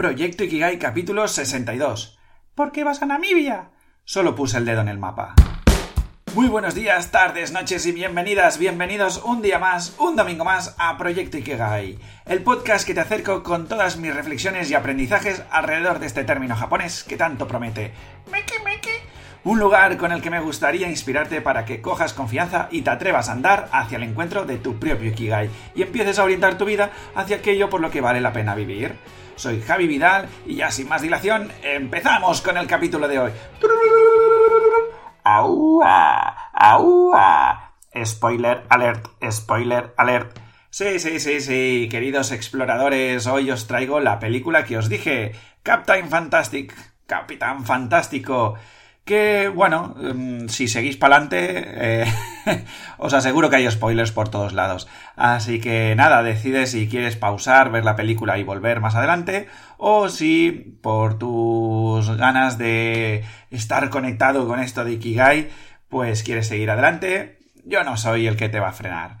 Proyecto Ikigai capítulo 62. ¿Por qué vas a Namibia? Solo puse el dedo en el mapa. Muy buenos días, tardes, noches y bienvenidas, bienvenidos un día más, un domingo más a Proyecto Ikigai, el podcast que te acerco con todas mis reflexiones y aprendizajes alrededor de este término japonés que tanto promete. Un lugar con el que me gustaría inspirarte para que cojas confianza y te atrevas a andar hacia el encuentro de tu propio Ikigai y empieces a orientar tu vida hacia aquello por lo que vale la pena vivir. Soy Javi Vidal y ya sin más dilación, empezamos con el capítulo de hoy. ¡Aua! ¡Aua! Spoiler alert, spoiler alert. Sí, sí, sí, sí, queridos exploradores, hoy os traigo la película que os dije, Captain Fantastic, Capitán Fantástico. Que, bueno, mm, si seguís para adelante, eh, os aseguro que hay spoilers por todos lados. Así que nada, decide si quieres pausar, ver la película y volver más adelante, o si por tus ganas de estar conectado con esto de Ikigai, pues quieres seguir adelante, yo no soy el que te va a frenar.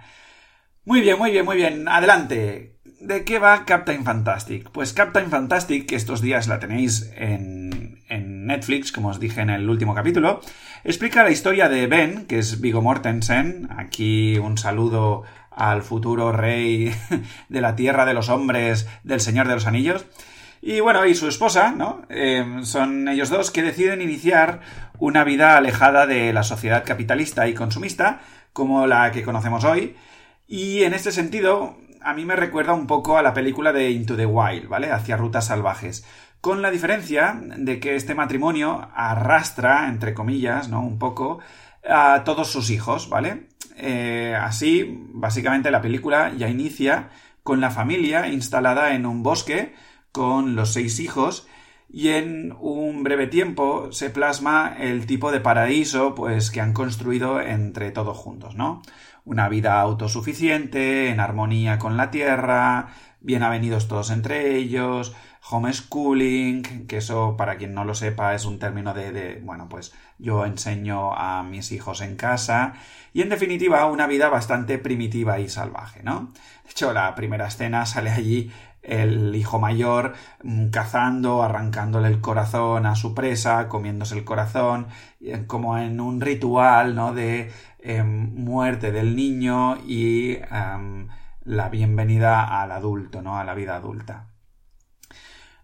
Muy bien, muy bien, muy bien, adelante. ¿De qué va Captain Fantastic? Pues Captain Fantastic, que estos días la tenéis en, en, Netflix, como os dije en el último capítulo, explica la historia de Ben, que es Vigo Mortensen. Aquí un saludo al futuro rey de la tierra de los hombres del Señor de los Anillos. Y bueno, y su esposa, ¿no? Eh, son ellos dos que deciden iniciar una vida alejada de la sociedad capitalista y consumista, como la que conocemos hoy. Y en este sentido, a mí me recuerda un poco a la película de Into the Wild, ¿vale? Hacia rutas salvajes. Con la diferencia de que este matrimonio arrastra, entre comillas, ¿no? Un poco, a todos sus hijos, ¿vale? Eh, así, básicamente la película ya inicia con la familia instalada en un bosque con los seis hijos y en un breve tiempo se plasma el tipo de paraíso pues que han construido entre todos juntos, ¿no? Una vida autosuficiente, en armonía con la tierra, bien avenidos todos entre ellos, homeschooling, que eso para quien no lo sepa es un término de, de, bueno, pues yo enseño a mis hijos en casa y en definitiva una vida bastante primitiva y salvaje, ¿no? De hecho, la primera escena sale allí el hijo mayor mm, cazando, arrancándole el corazón a su presa, comiéndose el corazón, como en un ritual, ¿no? de em, muerte del niño y em, la bienvenida al adulto, ¿no? a la vida adulta.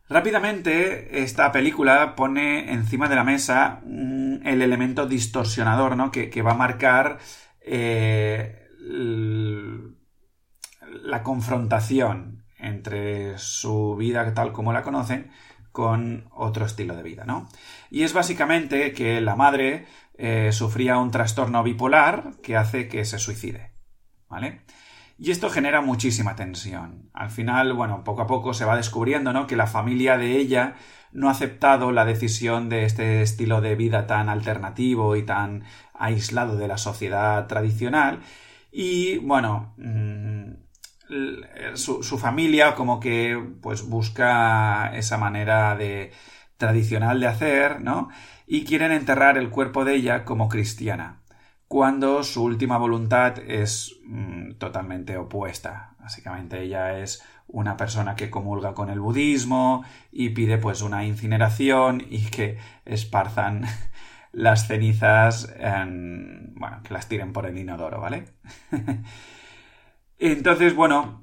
Rápidamente, esta película pone encima de la mesa mm, el elemento distorsionador, ¿no? Que, va a marcar eh, la confrontación entre su vida tal como la conocen con otro estilo de vida, ¿no? Y es básicamente que la madre eh, sufría un trastorno bipolar que hace que se suicide, ¿vale? Y esto genera muchísima tensión. Al final, bueno, poco a poco se va descubriendo, ¿no? Que la familia de ella no ha aceptado la decisión de este estilo de vida tan alternativo y tan aislado de la sociedad tradicional. Y, bueno, mm, su, familia como que pues busca esa manera de tradicional de hacer, ¿no? Y quieren enterrar el cuerpo de ella como cristiana, cuando su última voluntad es mm, totalmente opuesta. Básicamente ella es una persona que comulga con el budismo y pide pues una incineración y que esparzan las cenizas en, bueno, que las tiren por el inodoro, ¿vale? Entonces, bueno,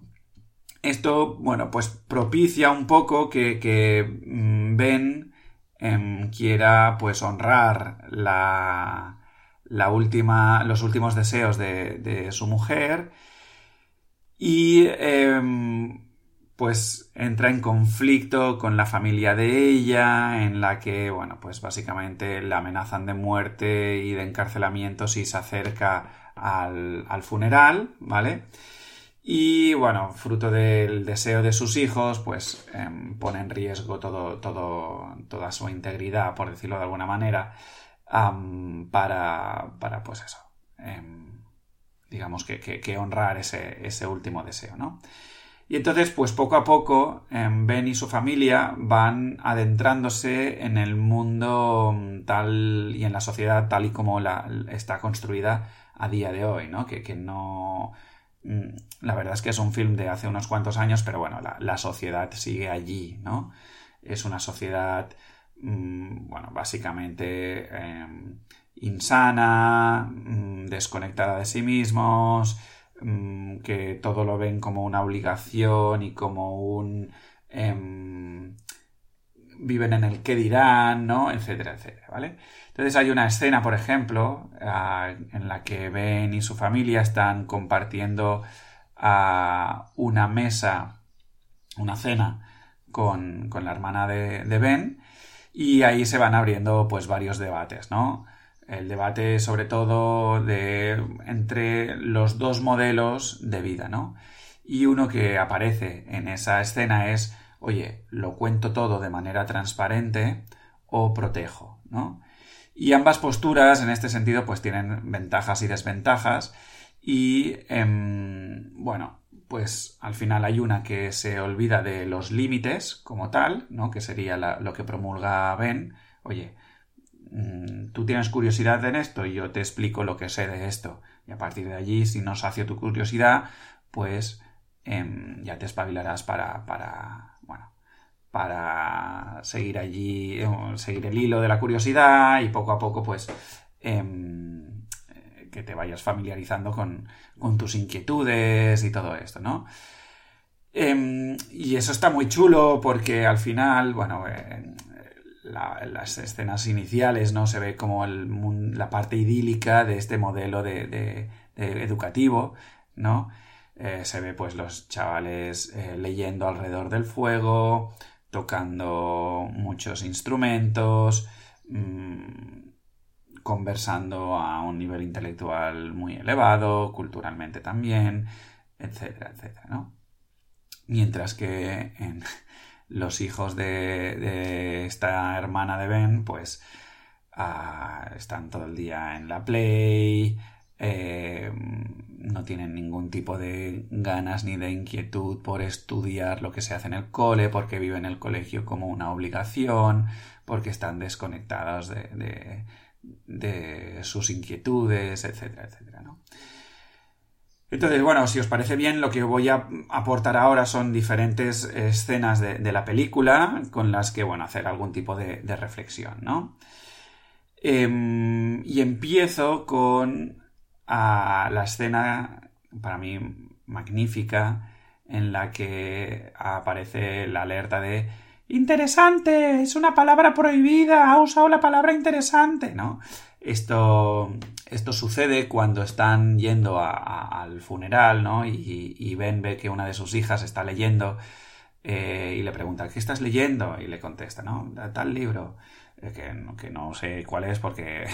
esto, bueno, pues propicia un poco que, que mm, Ben em, quiera, pues, honrar la, la última, los últimos deseos de, de su mujer y, em, pues, entra en conflicto con la familia de ella, en la que, bueno, pues, básicamente la amenazan de muerte y de encarcelamiento si se acerca al, al funeral, ¿vale? Y bueno, fruto del deseo de sus hijos, pues em, pone en riesgo todo, toda su integridad, por decirlo de alguna manera, para, para, pues eso, em, digamos que, honrar ese, ese, último deseo, ¿no? Y entonces, pues poco a poco, em, Ben y su familia van adentrándose en el mundo mm, tal y en la sociedad tal y como la, está construida a día de hoy, ¿no? Que, que no la verdad es que es un film de hace unos cuantos años, pero bueno, la, sociedad sigue allí, ¿no? Es una sociedad, mm, bueno, básicamente em, insana, mm, desconectada de sí mismos, que todo lo ven como una obligación y como un... Em, viven en el qué dirán, ¿no? Etcétera, etcétera, ¿vale? Entonces hay una escena, por ejemplo, ah, en la que Ben y su familia están compartiendo ah, una mesa, una cena con, la hermana de, de, Ben y ahí se van abriendo pues varios debates, ¿no? El debate sobre todo de entre los dos modelos de vida, ¿no? Y uno que aparece en esa escena es oye, lo cuento todo de manera transparente o protejo, ¿no? Y ambas posturas, en este sentido, pues tienen ventajas y desventajas. Y, em, bueno, pues al final hay una que se olvida de los límites como tal, ¿no? Que sería lo que promulga Ben. Oye, mm, tú tienes curiosidad en esto y yo te explico lo que sé de esto. Y a partir de allí, si no sacio tu curiosidad, pues em, ya te espabilarás para, para para seguir allí, eh, seguir el hilo de la curiosidad y poco a poco, pues, em, que te vayas familiarizando con, tus inquietudes y todo esto, ¿no? Em, y eso está muy chulo porque al final, bueno, en las escenas iniciales, ¿no? Se ve como la parte idílica de este modelo de, educativo, ¿no? Eh, se ve pues los chavales eh, leyendo alrededor del fuego, tocando muchos instrumentos, mm, conversando a un nivel intelectual muy elevado, culturalmente también, etcétera, etcétera, ¿no? Mientras que los hijos de, esta hermana de Ben, pues ah, están todo el día en la Play, eh, no tienen ningún tipo de ganas ni de inquietud por estudiar lo que se hace en el cole, porque viven el colegio como una obligación, porque están desconectados de, sus inquietudes, etcétera, etcétera, ¿no? Entonces, bueno, si os parece bien, lo que voy a aportar ahora son diferentes escenas de, la película con las que, bueno, hacer algún tipo de, reflexión, ¿no? Em, y empiezo con a la escena, para mí magnífica, en la que aparece la alerta de interesante, es una palabra prohibida, ha usado la palabra interesante, ¿no? Esto, esto sucede cuando están yendo al funeral, ¿no? Y, Ben ve que una de sus hijas está leyendo eh, y le pregunta, ¿qué estás leyendo? Y le contesta, ¿no? Tal libro, eh, que, que no sé cuál es porque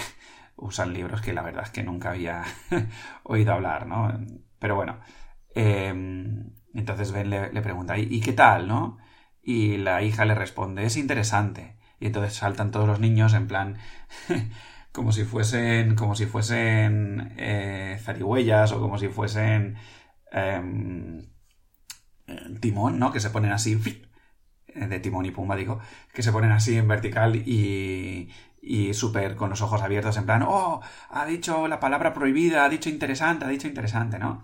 usan libros que la verdad es que nunca había oído hablar, ¿no? Pero bueno, em, entonces Ben le, pregunta, ¿y, qué tal, no? Y la hija le responde, es interesante. Y entonces saltan todos los niños en plan, como si fuesen, como si fuesen eh, zarigüeyas o como si fuesen em, timón, ¿no? Que se ponen así, de timón y pumba, digo, que se ponen así en vertical y, y súper con los ojos abiertos en plan, oh, ha dicho la palabra prohibida, ha dicho interesante, ha dicho interesante, ¿no?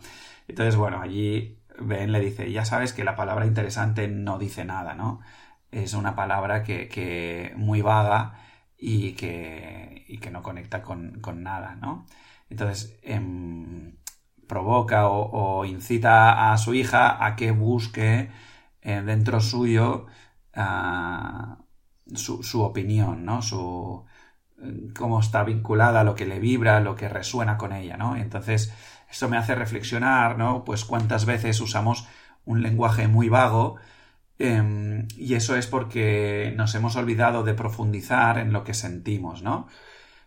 Entonces, bueno, allí Ben le dice, ya sabes que la palabra interesante no dice nada, ¿no? Es una palabra que, que muy vaga y que, y que no conecta con, con, nada, ¿no? Entonces, em, provoca o, incita a su hija a que busque eh, dentro suyo ah, su, opinión, ¿no? Su, cómo está vinculada, lo que le vibra, lo que resuena con ella, ¿no? Entonces, esto me hace reflexionar, ¿no? Pues cuántas veces usamos un lenguaje muy vago em, y eso es porque nos hemos olvidado de profundizar en lo que sentimos, ¿no?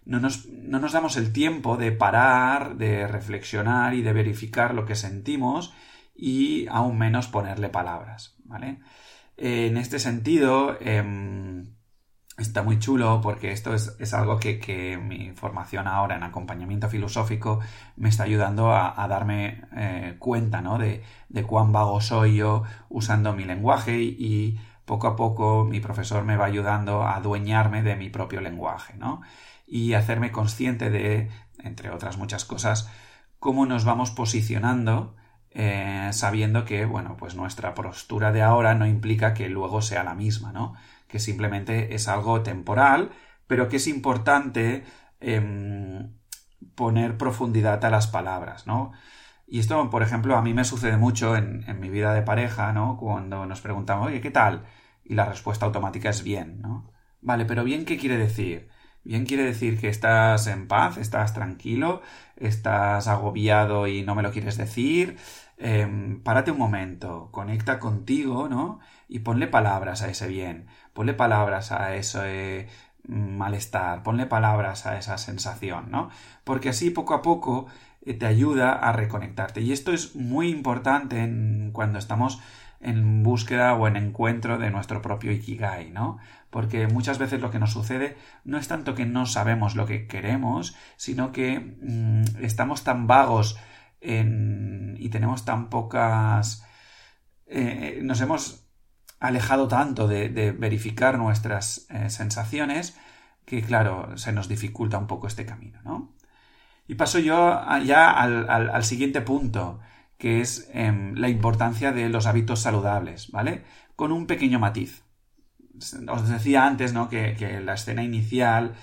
No nos, no nos damos el tiempo de parar, de reflexionar y de verificar lo que sentimos y aún menos ponerle palabras, ¿vale? En este sentido, em, está muy chulo porque esto es, algo que, mi formación ahora en acompañamiento filosófico me está ayudando a, darme eh, cuenta ¿no? de, cuán vago soy yo usando mi lenguaje y, poco a poco mi profesor me va ayudando a adueñarme de mi propio lenguaje ¿no? y hacerme consciente de, entre otras muchas cosas, cómo nos vamos posicionando eh, sabiendo que, bueno, pues nuestra postura de ahora no implica que luego sea la misma, ¿no? Que simplemente es algo temporal, pero que es importante em, poner profundidad a las palabras, ¿no? Y esto, por ejemplo, a mí me sucede mucho en, en, mi vida de pareja, ¿no? Cuando nos preguntamos, oye, ¿qué tal? Y la respuesta automática es bien, ¿no? Vale, pero bien, ¿qué quiere decir? Bien quiere decir que estás en paz, estás tranquilo, estás agobiado y no me lo quieres decir. Eh, párate un momento, conecta contigo, ¿no? Y ponle palabras a ese bien, ponle palabras a ese malestar, ponle palabras a esa sensación, ¿no? Porque así poco a poco eh, te ayuda a reconectarte. Y esto es muy importante en, cuando estamos en búsqueda o en encuentro de nuestro propio Ikigai, ¿no? Porque muchas veces lo que nos sucede no es tanto que no sabemos lo que queremos, sino que mm, estamos tan vagos y tenemos tan pocas... Eh, nos hemos alejado tanto de, verificar nuestras eh, sensaciones que, claro, se nos dificulta un poco este camino, ¿no? Y paso yo ya al siguiente punto, que es em, la importancia de los hábitos saludables, ¿vale? Con un pequeño matiz. Os decía antes, ¿no? Que, la escena inicial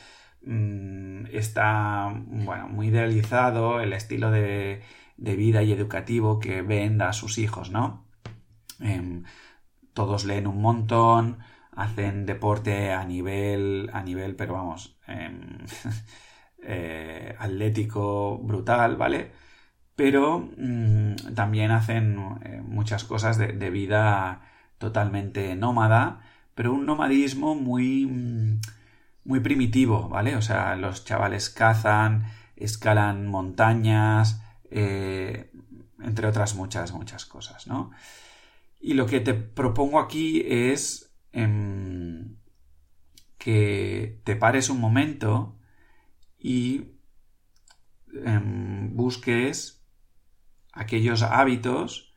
mm, está, bueno, muy idealizado el estilo de, vida y educativo que ven a sus hijos, ¿no? Em, todos leen un montón, hacen deporte a nivel, a nivel, pero vamos, em, eh, atlético brutal, ¿vale? pero mm, también hacen eh, muchas cosas de, vida totalmente nómada, pero un nomadismo muy, mm, muy primitivo, ¿vale? O sea, los chavales cazan, escalan montañas, eh, entre otras muchas, muchas cosas, ¿no? Y lo que te propongo aquí es em, que te pares un momento y em, busques aquellos hábitos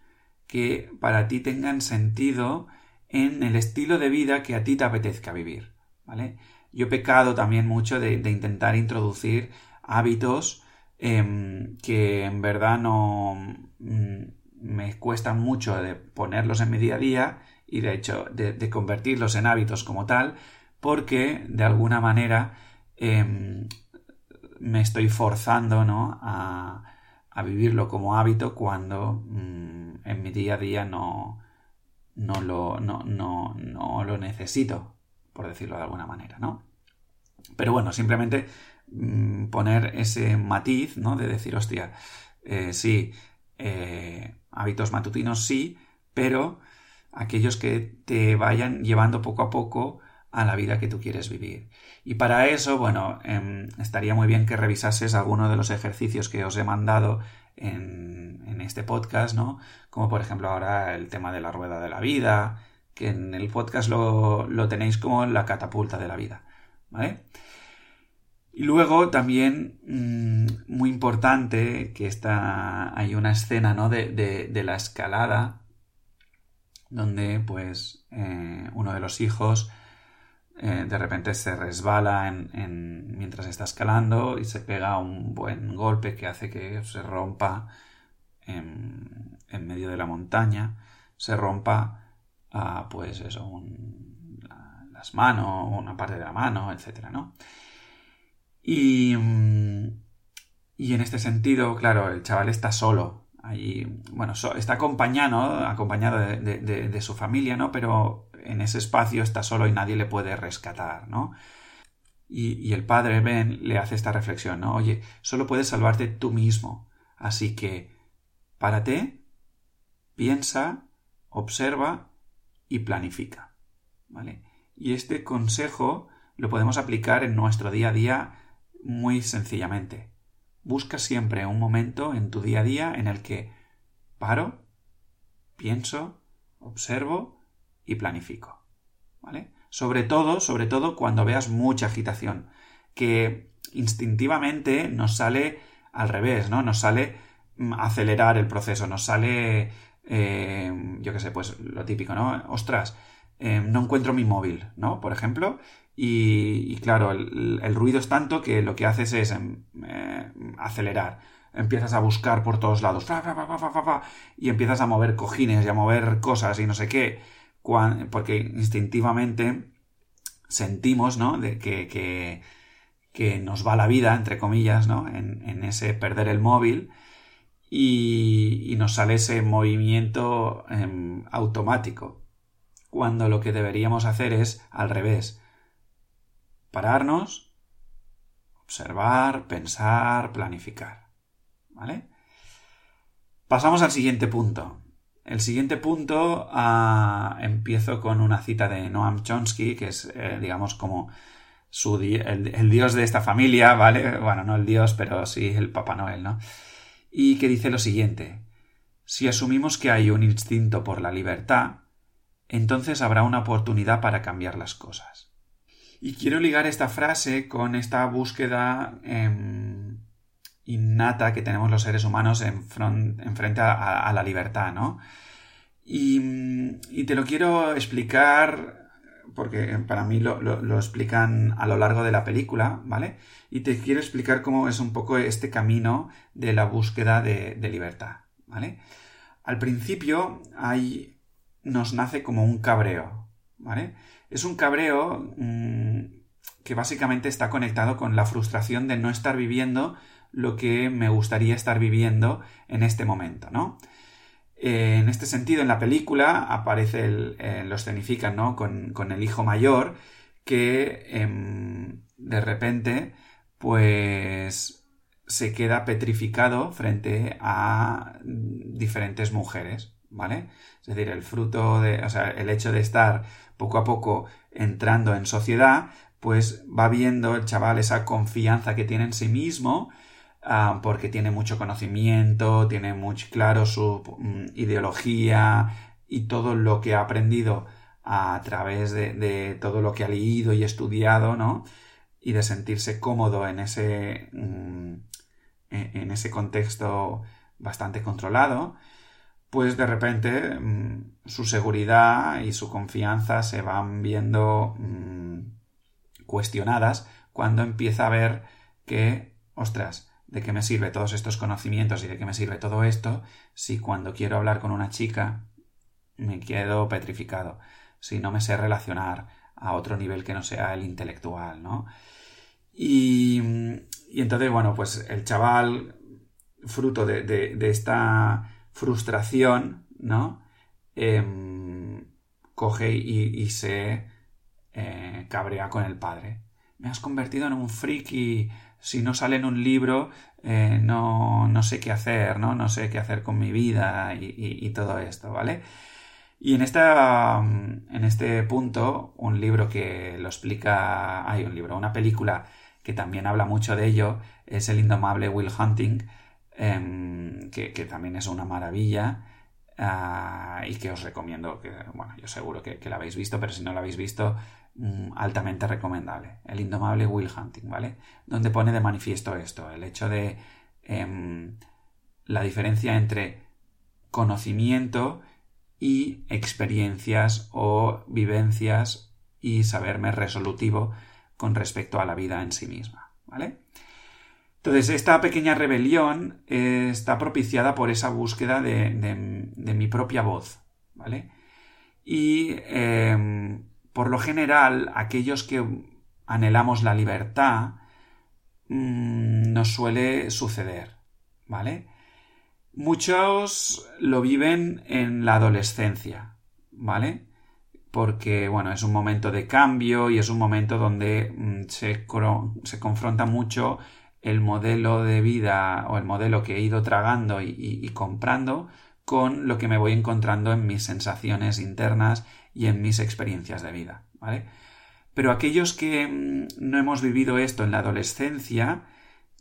que para ti tengan sentido en el estilo de vida que a ti te apetezca vivir. ¿vale? Yo he pecado también mucho de, intentar introducir hábitos em, que en verdad no mm, me cuestan mucho de ponerlos en mi día a día y de hecho de, convertirlos en hábitos como tal porque de alguna manera em, me estoy forzando ¿no? a, a vivirlo como hábito cuando mm, en mi día a día no, no, lo, no, no, no, lo necesito, por decirlo de alguna manera, ¿no? Pero bueno, simplemente mm, poner ese matiz, ¿no? De decir, hostia, eh, sí, eh, hábitos matutinos sí, pero aquellos que te vayan llevando poco a poco a la vida que tú quieres vivir. Y para eso, bueno, em, estaría muy bien que revisases alguno de los ejercicios que os he mandado en, este podcast, ¿no? Como por ejemplo ahora el tema de la rueda de la vida, que en el podcast lo, lo tenéis como la catapulta de la vida, ¿vale? Y luego también, mm, muy importante, que está, hay una escena, ¿no? De, de, la escalada, donde pues eh, uno de los hijos eh, de repente se resbala en, mientras está escalando y se pega un buen golpe que hace que se rompa en, medio de la montaña, se rompa pues eso, las manos, una parte de la mano, etcétera, ¿no? Y, y en este sentido, claro, el chaval está solo. Allí, bueno, está acompañado, acompañado de, su familia, ¿no? Pero en ese espacio está solo y nadie le puede rescatar, ¿no? Y, el padre Ben le hace esta reflexión, ¿no? Oye, solo puedes salvarte tú mismo. Así que párate, piensa, observa y planifica. ¿Vale? Y este consejo lo podemos aplicar en nuestro día a día muy sencillamente. Busca siempre un momento en tu día a día en el que paro, pienso, observo y planifico. ¿Vale? Sobre todo, sobre todo cuando veas mucha agitación, que instintivamente nos sale al revés, ¿no? Nos sale mm, acelerar el proceso, nos sale, eh, yo qué sé, pues lo típico, ¿no? Ostras, eh, no encuentro mi móvil, ¿no? Por ejemplo, y, claro, el, ruido es tanto que lo que haces es em, eh, acelerar. empiezas a buscar por todos lados, y empiezas a mover cojines y a mover cosas y no sé qué, porque instintivamente sentimos, ¿no? De que, que, nos va la vida, entre comillas, ¿no? En, ese perder el móvil y, nos sale ese movimiento em, automático, cuando lo que deberíamos hacer es al revés, pararnos, observar, pensar, planificar. ¿Vale? Pasamos al siguiente punto. El siguiente punto ah, empiezo con una cita de Noam Chomsky, que es, eh, digamos, como su el, dios de esta familia, ¿vale? Bueno, no el dios, pero sí el Papá Noel, ¿no? Y que dice lo siguiente. Si asumimos que hay un instinto por la libertad, entonces habrá una oportunidad para cambiar las cosas. Y quiero ligar esta frase con esta búsqueda em, innata que tenemos los seres humanos en, frente a, la libertad, ¿no? Y, te lo quiero explicar porque para mí lo, explican a lo largo de la película, ¿vale? Y te quiero explicar cómo es un poco este camino de la búsqueda de, de libertad, ¿vale? Al principio hay, nos nace como un cabreo, ¿vale? Es un cabreo mm, que básicamente está conectado con la frustración de no estar viviendo lo que me gustaría estar viviendo en este momento, ¿no? Eh, en este sentido, en la película aparece, el, eh, lo escenifican, ¿no? Con, el hijo mayor que em, de repente, pues se queda petrificado frente a diferentes mujeres, ¿vale? Es decir, el fruto de, o sea, el hecho de estar poco a poco entrando en sociedad, pues va viendo el chaval esa confianza que tiene en sí mismo, ah, porque tiene mucho conocimiento, tiene muy claro su mm, ideología y todo lo que ha aprendido a través de, todo lo que ha leído y estudiado, ¿no? Y de sentirse cómodo en ese, mm, e, en ese contexto bastante controlado pues de repente mm, su seguridad y su confianza se van viendo mm, cuestionadas cuando empieza a ver que, ostras, ¿de qué me sirve todos estos conocimientos y de qué me sirve todo esto si cuando quiero hablar con una chica me quedo petrificado, si no me sé relacionar a otro nivel que no sea el intelectual, ¿no? Y, y entonces, bueno, pues el chaval, fruto de, de esta frustración, ¿no? Em, coge y, se eh, cabrea con el padre. Me has convertido en un friki. Si no sale en un libro, eh, no, no, sé qué hacer, ¿no? No sé qué hacer con mi vida y, todo esto, ¿vale? Y en, esta, en este punto, un libro que lo explica, hay un libro, una película que también habla mucho de ello, es El indomable Will Hunting, Em, que, también es una maravilla ah, y que os recomiendo, que bueno, yo seguro que, la habéis visto, pero si no la habéis visto, mm, altamente recomendable. El indomable Will Hunting, ¿vale? Donde pone de manifiesto esto, el hecho de em, la diferencia entre conocimiento y experiencias o vivencias y saberme resolutivo con respecto a la vida en sí misma, ¿vale? Entonces, esta pequeña rebelión eh, está propiciada por esa búsqueda de, mi propia voz, ¿vale? Y em, por lo general, aquellos que anhelamos la libertad, mm, nos suele suceder, ¿vale? Muchos lo viven en la adolescencia, ¿vale? Porque, bueno, es un momento de cambio y es un momento donde mm, se, se confronta mucho el modelo de vida o el modelo que he ido tragando y, comprando con lo que me voy encontrando en mis sensaciones internas y en mis experiencias de vida, ¿vale? Pero aquellos que mm, no hemos vivido esto en la adolescencia,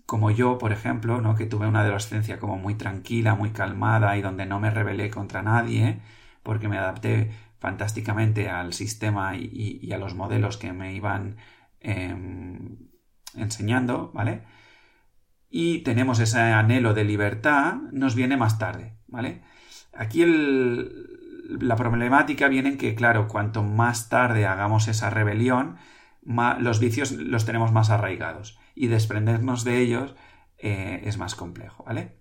como yo, por ejemplo, ¿no? que tuve una adolescencia como muy tranquila, muy calmada y donde no me rebelé contra nadie, porque me adapté fantásticamente al sistema y, a los modelos que me iban em, enseñando, ¿vale? Y tenemos ese anhelo de libertad, nos viene más tarde, ¿vale? Aquí la problemática viene en que, claro, cuanto más tarde hagamos esa rebelión, los vicios los tenemos más arraigados y desprendernos de ellos eh, es más complejo, ¿vale?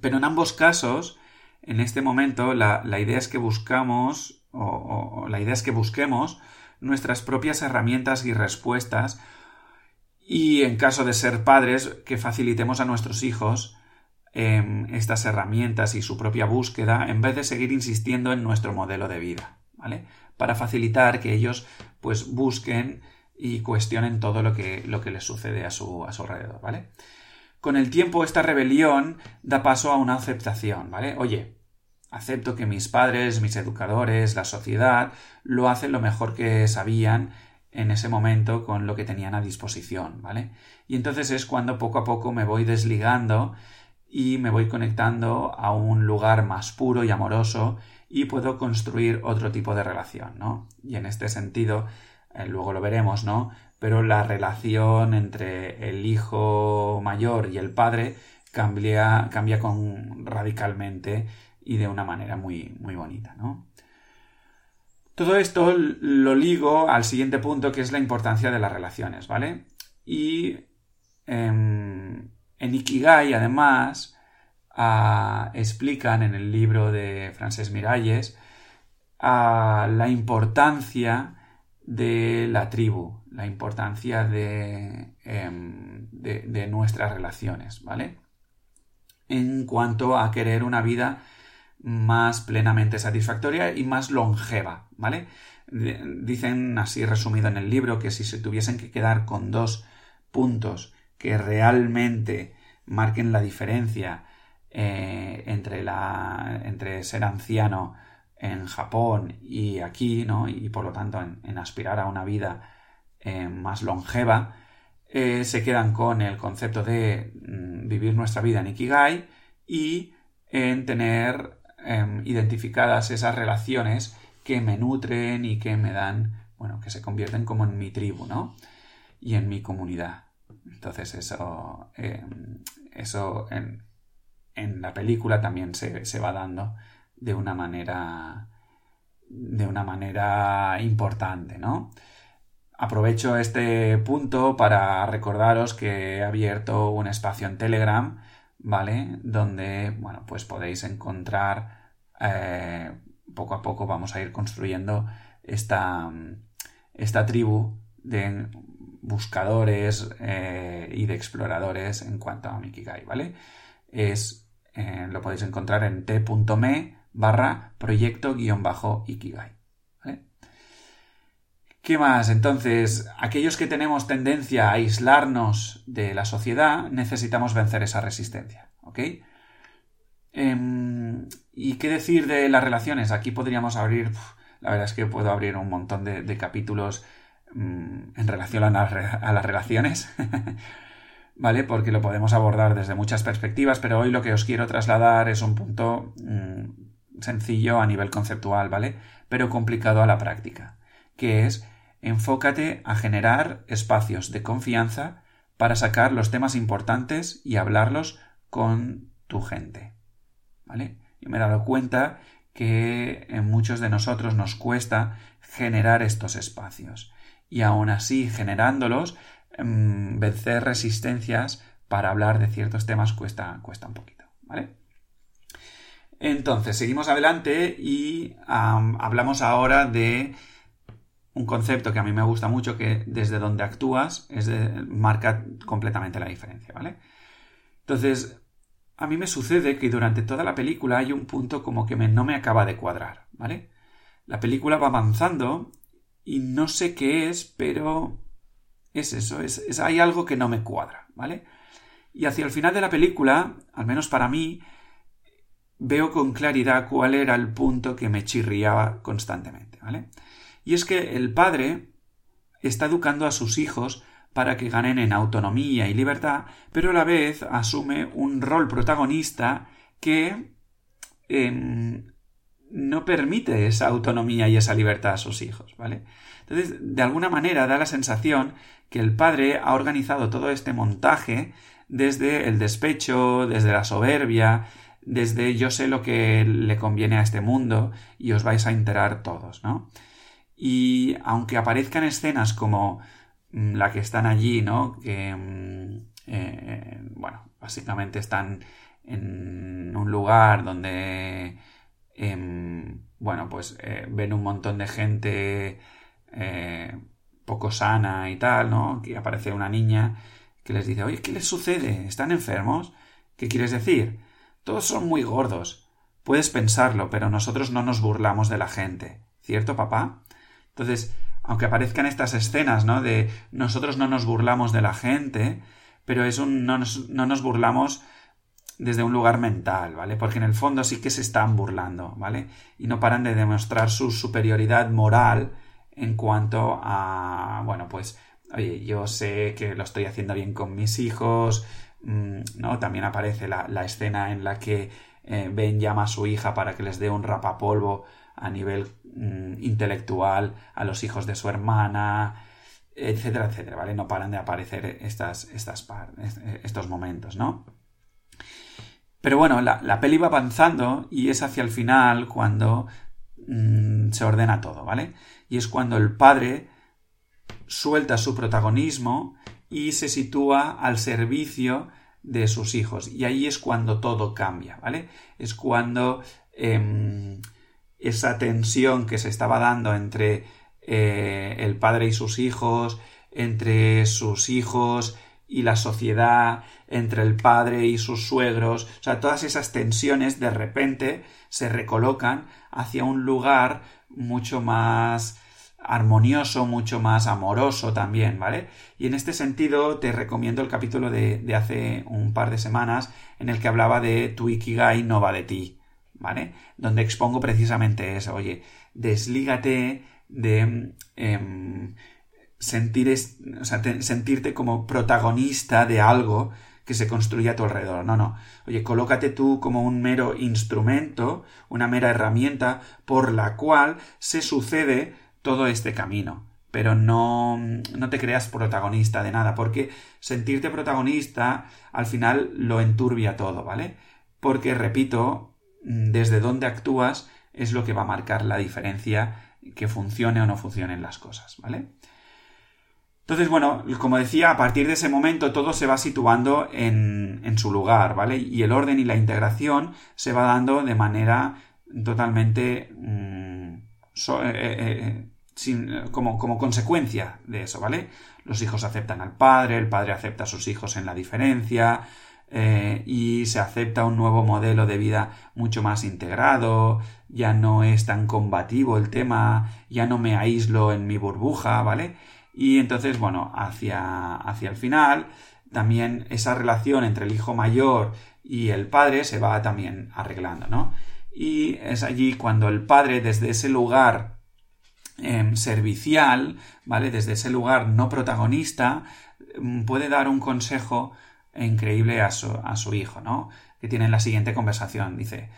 Pero en ambos casos, en este momento, la, idea es que buscamos, o, la idea es que busquemos nuestras propias herramientas y respuestas, y en caso de ser padres, que facilitemos a nuestros hijos em, estas herramientas y su propia búsqueda, en vez de seguir insistiendo en nuestro modelo de vida, ¿vale? Para facilitar que ellos, pues, busquen y cuestionen todo lo que, lo que les sucede a su, a su alrededor, ¿vale? Con el tiempo esta rebelión da paso a una aceptación, ¿vale? Oye, acepto que mis padres, mis educadores, la sociedad lo hacen lo mejor que sabían en ese momento con lo que tenían a disposición, ¿vale? Y entonces es cuando poco a poco me voy desligando y me voy conectando a un lugar más puro y amoroso y puedo construir otro tipo de relación, ¿no? Y en este sentido, eh, luego lo veremos, ¿no? Pero la relación entre el hijo mayor y el padre cambia, cambia con, radicalmente y de una manera muy, muy bonita, ¿no? Todo esto lo ligo al siguiente punto que es la importancia de las relaciones, ¿vale? Y em, en Ikigai, además, ah, explican en el libro de Francesc Miralles ah, la importancia de la tribu, la importancia de, em, de, nuestras relaciones, ¿vale? En cuanto a querer una vida más plenamente satisfactoria y más longeva, ¿vale? Dicen así resumido en el libro que si se tuviesen que quedar con dos puntos que realmente marquen la diferencia eh, entre, la, entre ser anciano en Japón y aquí, ¿no? Y por lo tanto en, aspirar a una vida eh, más longeva, eh, se quedan con el concepto de mm, vivir nuestra vida en Ikigai y en tener em, identificadas esas relaciones que me nutren y que me dan, bueno, que se convierten como en mi tribu, ¿no? Y en mi comunidad. Entonces eso, em, eso en, en, la película también se, se va dando de una manera de una manera importante, ¿no? Aprovecho este punto para recordaros que he abierto un espacio en Telegram, ¿vale? Donde, bueno, pues podéis encontrar eh, poco a poco vamos a ir construyendo esta, esta tribu de buscadores eh, y de exploradores en cuanto a Mikigai, ¿vale? Es, eh, lo podéis encontrar en t.me barra proyecto-ikigai. ¿Qué más? Entonces, aquellos que tenemos tendencia a aislarnos de la sociedad, necesitamos vencer esa resistencia. ¿Ok? Em, ¿Y qué decir de las relaciones? Aquí podríamos abrir, la verdad es que puedo abrir un montón de, capítulos mm, en relación a, las relaciones, ¿vale? Porque lo podemos abordar desde muchas perspectivas, pero hoy lo que os quiero trasladar es un punto mm, sencillo a nivel conceptual, ¿vale? Pero complicado a la práctica, que es enfócate a generar espacios de confianza para sacar los temas importantes y hablarlos con tu gente, ¿vale? Yo me he dado cuenta que en muchos de nosotros nos cuesta generar estos espacios y aún así generándolos mm, vencer resistencias para hablar de ciertos temas cuesta, cuesta un poquito, ¿vale? Entonces, seguimos adelante y hablamos ahora de un concepto que a mí me gusta mucho, que desde donde actúas es marca completamente la diferencia, ¿vale? Entonces, a mí me sucede que durante toda la película hay un punto como que no me acaba de cuadrar, ¿vale? La película va avanzando y no sé qué es, pero es eso, es, hay algo que no me cuadra, ¿vale? Y hacia el final de la película, al menos para mí, veo con claridad cuál era el punto que me chirriaba constantemente, ¿vale? Y es que el padre está educando a sus hijos para que ganen en autonomía y libertad, pero a la vez asume un rol protagonista que em, no permite esa autonomía y esa libertad a sus hijos, ¿vale? Entonces, de alguna manera da la sensación que el padre ha organizado todo este montaje desde el despecho, desde la soberbia, desde yo sé lo que le conviene a este mundo y os vais a enterar todos, ¿no? Y aunque aparezcan escenas como la que están allí, ¿no? Que mm, eh, bueno, básicamente están en un lugar donde, em, bueno, pues eh, ven un montón de gente eh, poco sana y tal, ¿no? Que aparece una niña que les dice, oye, ¿qué les sucede? ¿Están enfermos? ¿Qué quieres decir? Todos son muy gordos. Puedes pensarlo, pero nosotros no nos burlamos de la gente. ¿Cierto, papá? Entonces, aunque aparezcan estas escenas, ¿no? De nosotros no nos burlamos de la gente, pero es un no nos, no nos burlamos desde un lugar mental, ¿vale? Porque en el fondo sí que se están burlando, ¿vale? Y no paran de demostrar su superioridad moral en cuanto a, bueno, pues, oye, yo sé que lo estoy haciendo bien con mis hijos, mm, ¿no? También aparece la, la escena en la que eh, Ben llama a su hija para que les dé un rapapolvo a nivel mm, intelectual a los hijos de su hermana, etcétera, etcétera, ¿vale? No paran de aparecer estas, estas estos momentos, ¿no? Pero bueno, la, peli va avanzando y es hacia el final cuando mm, se ordena todo, ¿vale? Y es cuando el padre suelta su protagonismo y se sitúa al servicio de sus hijos. Y ahí es cuando todo cambia, ¿vale? Es cuando em, esa tensión que se estaba dando entre eh, el padre y sus hijos, entre sus hijos y la sociedad, entre el padre y sus suegros, o sea, todas esas tensiones de repente se recolocan hacia un lugar mucho más armonioso, mucho más amoroso también, ¿vale? Y en este sentido te recomiendo el capítulo de, de hace un par de semanas en el que hablaba de tu Ikigai no va de ti, ¿vale? Donde expongo precisamente eso, oye, deslígate de em, sentir o sea, sentirte como protagonista de algo que se construye a tu alrededor. No, no. Oye, colócate tú como un mero instrumento, una mera herramienta por la cual se sucede todo este camino. Pero no, no te creas protagonista de nada, porque sentirte protagonista al final lo enturbia todo, ¿vale? Porque, repito, desde dónde actúas es lo que va a marcar la diferencia que funcione o no funcionen las cosas, ¿vale? Entonces, bueno, como decía, a partir de ese momento todo se va situando en, en su lugar, ¿vale? Y el orden y la integración se va dando de manera totalmente mm, eh, eh, eh, como, como consecuencia de eso, ¿vale? Los hijos aceptan al padre, el padre acepta a sus hijos en la diferencia, eh, y se acepta un nuevo modelo de vida mucho más integrado, ya no es tan combativo el tema, ya no me aíslo en mi burbuja, ¿vale? Y entonces, bueno, hacia, hacia el final, también esa relación entre el hijo mayor y el padre se va también arreglando, ¿no? Y es allí cuando el padre, desde ese lugar em, servicial, ¿vale? Desde ese lugar no protagonista, mm, puede dar un consejo increíble a su, hijo, ¿no? Que tiene la siguiente conversación. Dice,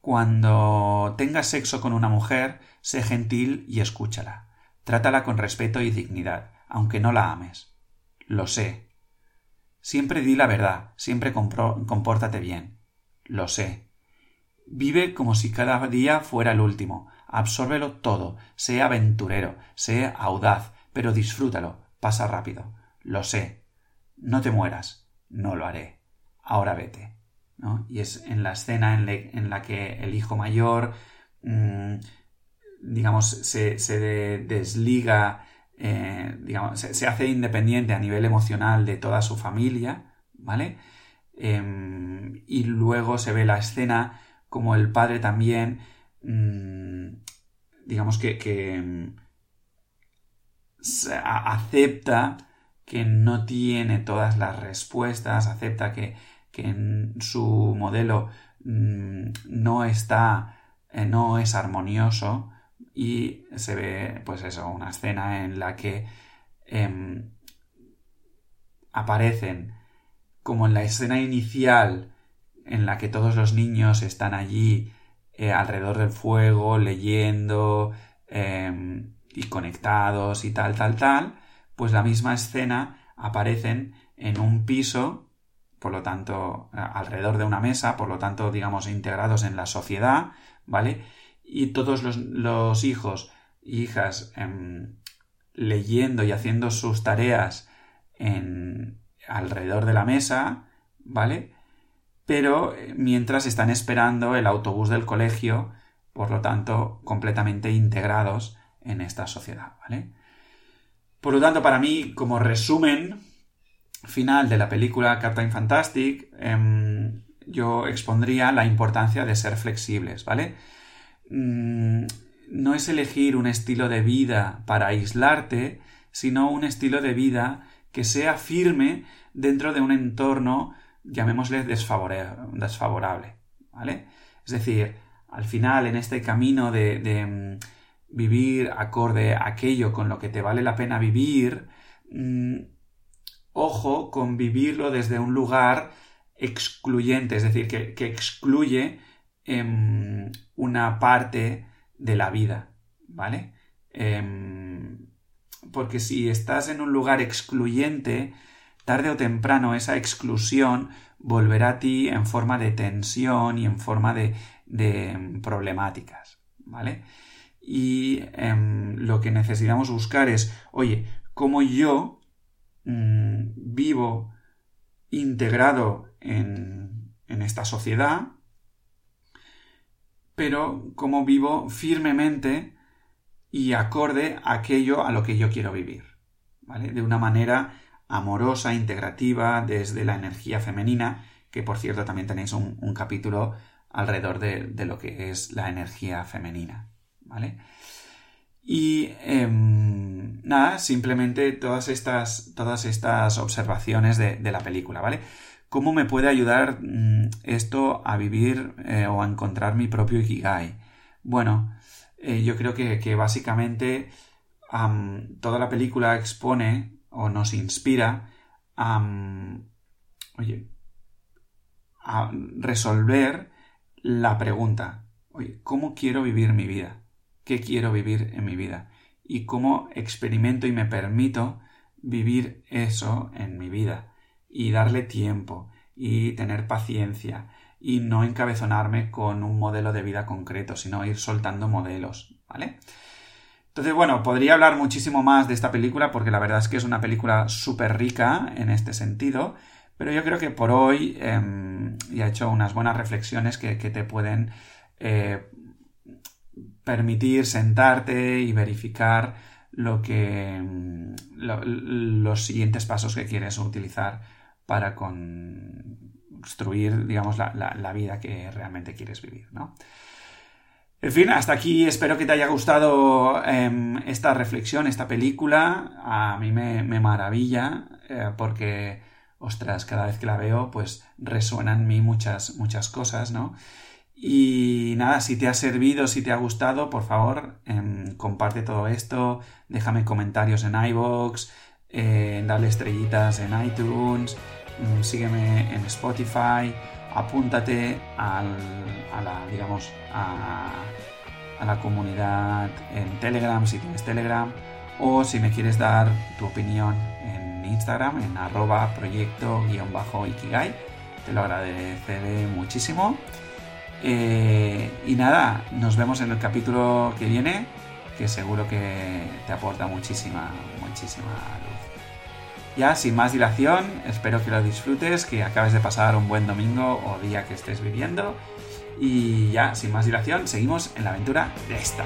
cuando tengas sexo con una mujer, sé gentil y escúchala. Trátala con respeto y dignidad, aunque no la ames. Lo sé. Siempre di la verdad, siempre compórtate bien. Lo sé. Vive como si cada día fuera el último. Absórbelo todo. Sea aventurero, sea audaz, pero disfrútalo. Pasa rápido. Lo sé no te mueras, no lo haré, ahora vete. ¿no? Y es en la escena en, la que el hijo mayor, mm, digamos, se, desliga, eh, digamos, se, hace independiente a nivel emocional de toda su familia, ¿vale? Em, y luego se ve la escena como el padre también, mm, digamos que, mm, acepta que no tiene todas las respuestas, acepta que, que su modelo mm, no está, eh, no es armonioso y se ve, pues eso, una escena en la que em, aparecen como en la escena inicial en la que todos los niños están allí eh, alrededor del fuego, leyendo em, y conectados y tal, tal, tal, pues la misma escena aparecen en un piso, por lo tanto, alrededor de una mesa, por lo tanto, digamos, integrados en la sociedad, ¿vale? Y todos los, hijos e hijas em, leyendo y haciendo sus tareas en, alrededor de la mesa, ¿vale? Pero eh, mientras están esperando el autobús del colegio, por lo tanto, completamente integrados en esta sociedad, ¿vale? Por lo tanto, para mí, como resumen final de la película Captain Fantastic, em, yo expondría la importancia de ser flexibles, ¿vale? Mm, no es elegir un estilo de vida para aislarte, sino un estilo de vida que sea firme dentro de un entorno, llamémosle desfavorable, ¿vale? Es decir, al final, en este camino de, mm, vivir acorde a aquello con lo que te vale la pena vivir, mm, ojo con vivirlo desde un lugar excluyente, es decir, que, excluye em, una parte de la vida, ¿vale? Em, porque si estás en un lugar excluyente, tarde o temprano esa exclusión volverá a ti en forma de tensión y en forma de, em, problemáticas, ¿vale? Y lo que necesitamos buscar es, oye, ¿cómo yo mm, vivo integrado en, esta sociedad, pero como vivo firmemente y acorde a aquello a lo que yo quiero vivir, ¿vale? De una manera amorosa, integrativa, desde la energía femenina, que por cierto también tenéis un, capítulo alrededor de, de, lo que es la energía femenina, ¿vale? Y em, nada, simplemente todas estas, todas estas observaciones de, la película, ¿vale? ¿Cómo me puede ayudar mm, esto a vivir eh, o a encontrar mi propio Ikigai? Bueno, eh, yo creo que, básicamente toda la película expone o nos inspira a, oye, a resolver la pregunta, oye, ¿cómo quiero vivir mi vida? Qué quiero vivir en mi vida y cómo experimento y me permito vivir eso en mi vida y darle tiempo y tener paciencia y no encabezonarme con un modelo de vida concreto, sino ir soltando modelos, ¿vale? Entonces, bueno, podría hablar muchísimo más de esta película porque la verdad es que es una película súper rica en este sentido, pero yo creo que por hoy eh, ya he hecho unas buenas reflexiones que, te pueden eh, permitir sentarte y verificar lo que mm, los siguientes pasos que quieres utilizar para construir, digamos, la, vida que realmente quieres vivir, ¿no? En fin, hasta aquí espero que te haya gustado em, esta reflexión, esta película. A mí me, maravilla eh, porque, ostras, cada vez que la veo, pues resuenan en mí muchas, muchas cosas, ¿no? Y nada, si te ha servido, si te ha gustado, por favor, em, comparte todo esto, déjame comentarios en iVoox, eh, dale estrellitas en iTunes, mm, sígueme en Spotify, apúntate a la, digamos, a, la comunidad en Telegram si tienes Telegram, o si me quieres dar tu opinión en Instagram, en arroba proyecto-ikigai, te lo agradeceré muchísimo. Eh, y nada, nos vemos en el capítulo que viene, que seguro que te aporta muchísima, muchísima luz. Ya, sin más dilación, espero que lo disfrutes, que acabes de pasar un buen domingo o día que estés viviendo. Y ya, sin más dilación, seguimos en la aventura de esta.